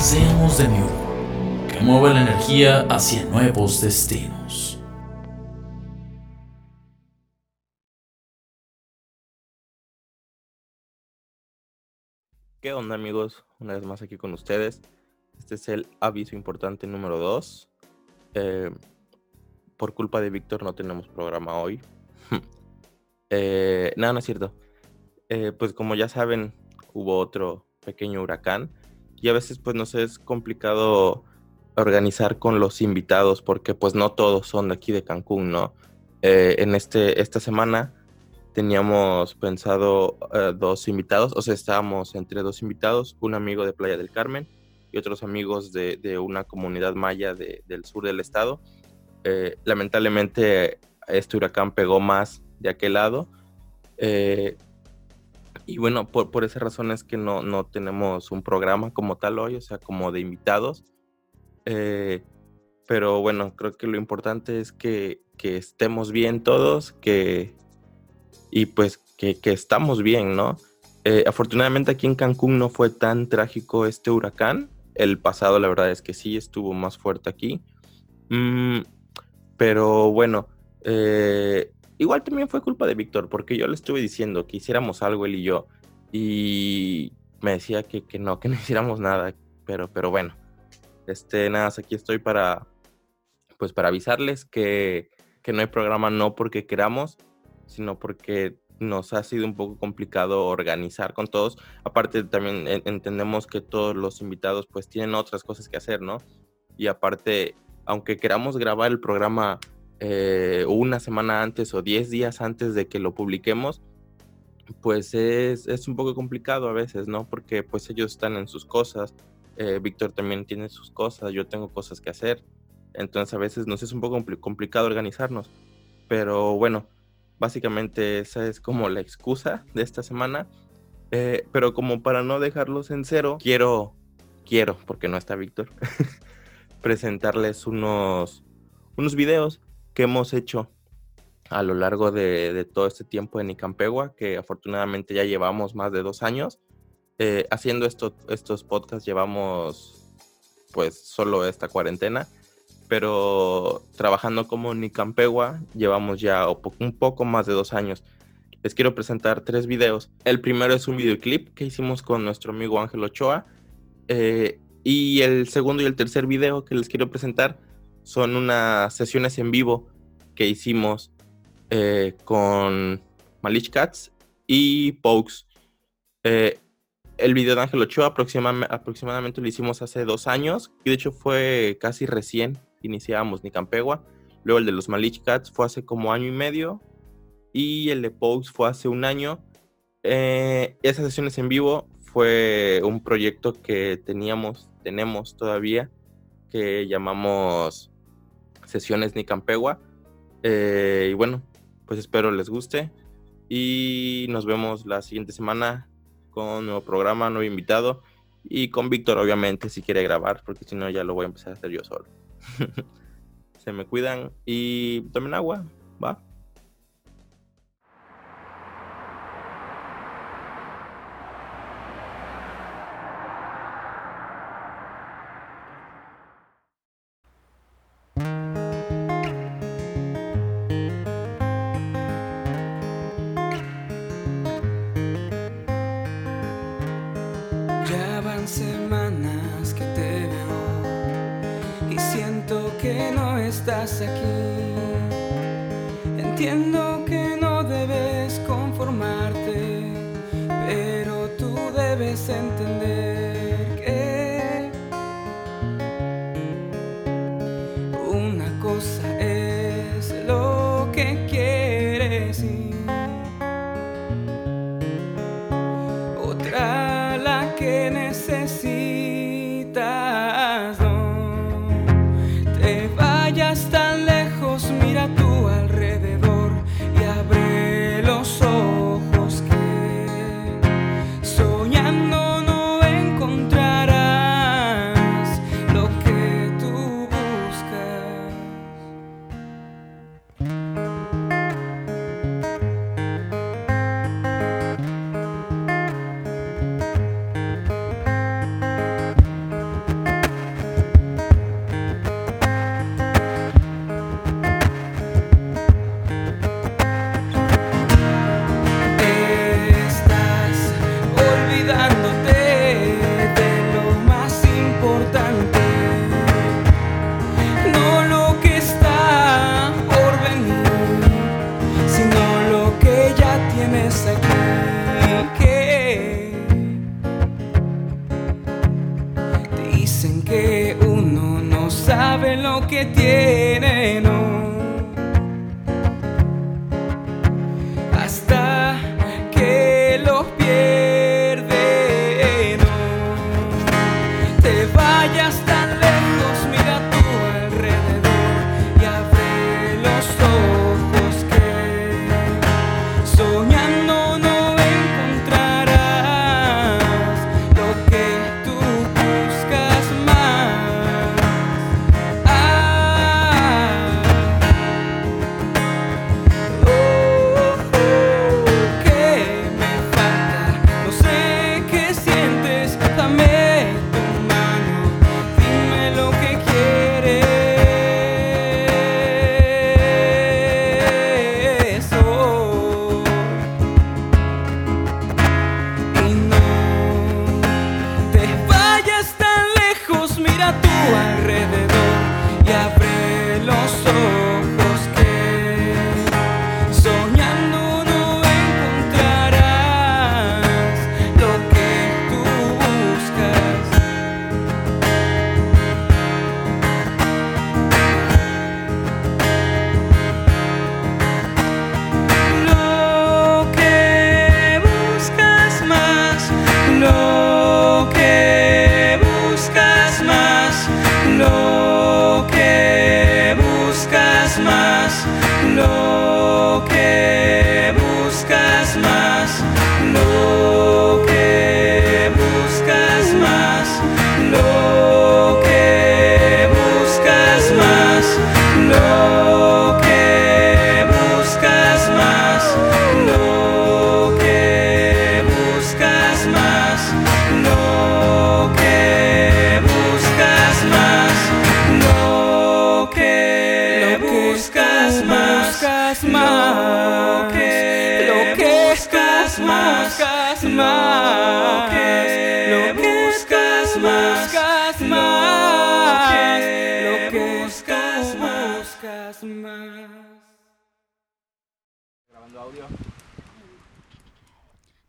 Seamos de nuevo, que mueva la energía hacia nuevos destinos. ¿Qué onda amigos? Una vez más aquí con ustedes. Este es el aviso importante número 2. Eh, por culpa de Víctor no tenemos programa hoy. eh, no, no es cierto. Eh, pues como ya saben, hubo otro pequeño huracán y a veces pues nos es complicado organizar con los invitados porque pues no todos son de aquí de Cancún, ¿no? Eh, en este, esta semana teníamos pensado dos invitados, o sea, estábamos entre dos invitados, un amigo de Playa del Carmen y otros amigos de, de una comunidad maya de, del sur del estado. Eh, lamentablemente este huracán pegó más de aquel lado. Eh, y bueno, por, por esas razones que no, no tenemos un programa como tal hoy, o sea, como de invitados. Eh, pero bueno, creo que lo importante es que, que estemos bien todos, que, y pues que, que estamos bien, ¿no? afortunadamente aquí en Cancún no fue tan trágico este huracán. El pasado, la verdad es que sí estuvo más fuerte aquí. Mm, pero bueno, eh, igual también fue culpa de Víctor, porque yo le estuve diciendo que hiciéramos algo él y yo. Y me decía que, que no, que no hiciéramos nada. Pero, pero bueno, este, nada, aquí estoy para, pues para avisarles que, que no hay programa no porque queramos, sino porque nos ha sido un poco complicado organizar con todos. Aparte también entendemos que todos los invitados pues tienen otras cosas que hacer, ¿no? Y aparte, aunque queramos grabar el programa eh, una semana antes o diez días antes de que lo publiquemos, pues es, es, un poco complicado a veces, ¿no? Porque pues ellos están en sus cosas, eh, Víctor también tiene sus cosas, yo tengo cosas que hacer, entonces a veces nos es un poco complicado organizarnos, pero bueno, Básicamente esa es como la excusa de esta semana. Eh, pero como para no dejarlos en cero, quiero, quiero, porque no está Víctor, presentarles unos, unos videos que hemos hecho a lo largo de, todo este tiempo en Icampegua, que afortunadamente ya llevamos más de dos años. Eh, haciendo estos podcasts llevamos pues solo esta cuarentena pero trabajando como Nicampegua llevamos ya un poco más de dos años. Les quiero presentar tres videos. El primero es un videoclip que hicimos con nuestro amigo Ángel Ochoa. Eh, y el segundo y el tercer video que les quiero presentar son unas sesiones en vivo que hicimos eh, con Malish Cats y Pokes. Eh, el video de Ángel Ochoa aproximadamente lo hicimos hace dos años y de hecho fue casi recién iniciábamos Nicampegua. Luego el de los Malich Cats fue hace como año y medio. Y el de Pokes fue hace un año. Eh, esas sesiones en vivo fue un proyecto que teníamos, tenemos todavía, que llamamos Sesiones Nicampegua. Eh, y bueno, pues espero les guste. Y nos vemos la siguiente semana con nuevo programa, nuevo invitado. Y con Víctor, obviamente, si quiere grabar, porque si no ya lo voy a empezar a hacer yo solo. Se me cuidan y tomen agua, ¿va? Otra la que necesita. Que dicen que uno no sabe lo que tiene, buscas más, lo que buscas más.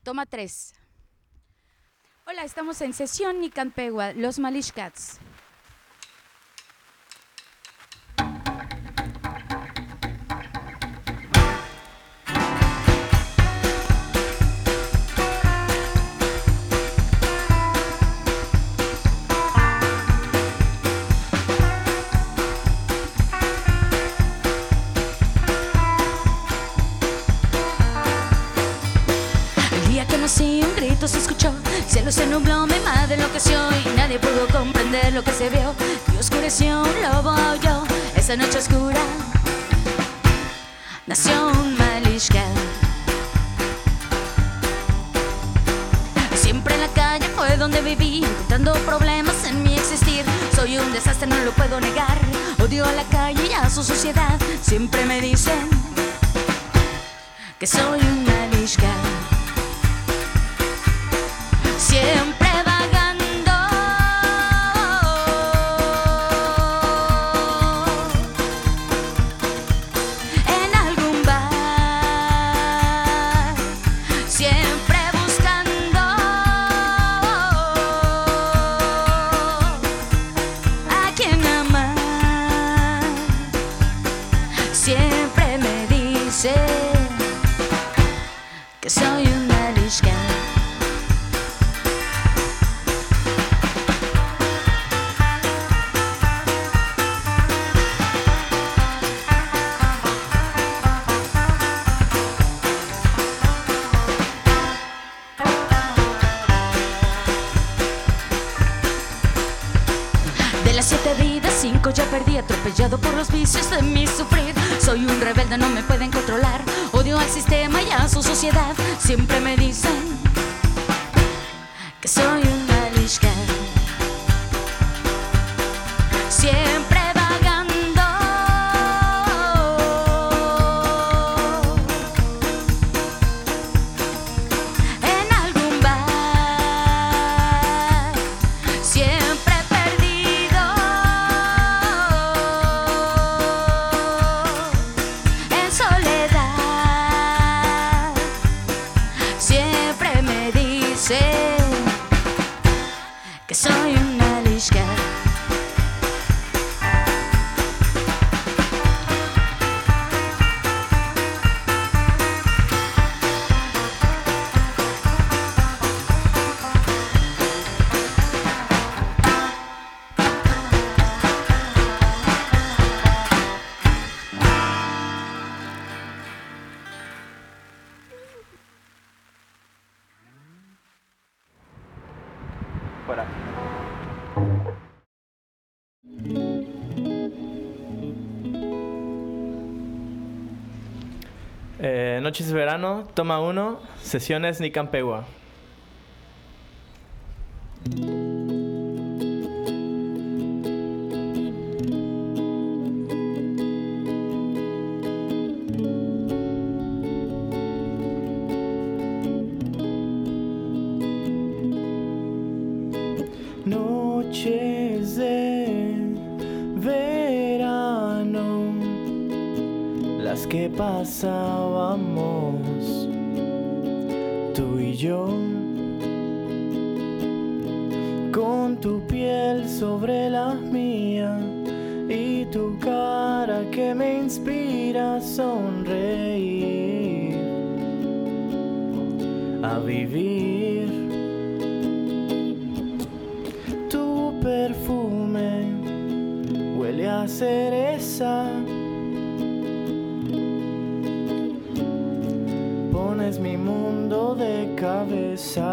Toma tres. Hola, estamos en sesión Nicanpegua, los Malish Cats. Y nadie pudo comprender lo que se vio. Y oscureció, un lobo aulló, esa noche oscura nació un Malishka. Siempre en la calle fue donde viví, encontrando problemas en mi existir. Soy un desastre, no lo puedo negar. Odio a la calle y a su sociedad. Siempre me dicen que soy un Malishka. Siempre ya perdí, atropellado por los vicios de mi sufrir. Soy un rebelde, no me pueden controlar. Odio al sistema y a su sociedad. Siempre me dicen fuera. Eh, noches de verano, toma uno, sesiones Nicampegua. Noches de verano, las que pasábamos tú y yo, con tu piel sobre la mía y tu cara que me inspira a sonreír, a vivir. Cereza. Pones mi mundo de cabeza.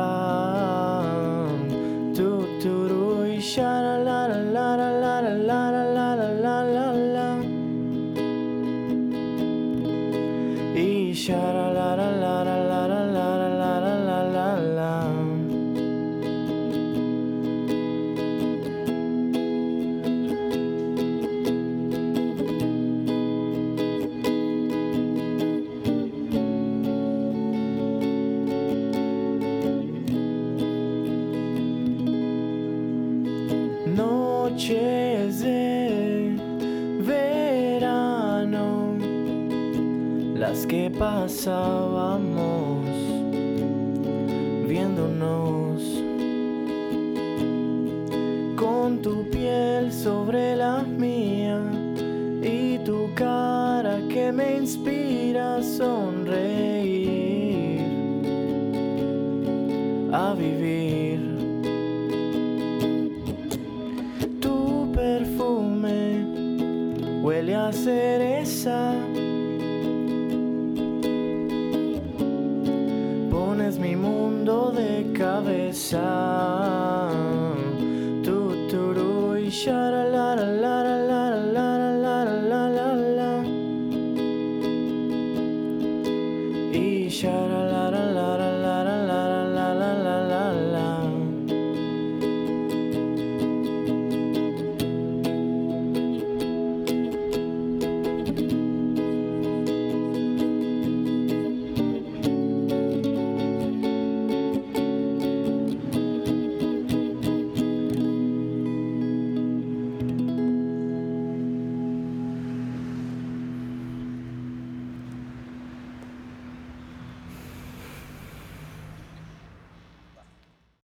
Tu y la la la la la la la la la la. Y la la la la las que pasábamos viéndonos con tu piel sobre la mía y tu cara que me inspira a sonreír, a vivir. Tu perfume huele a cereza.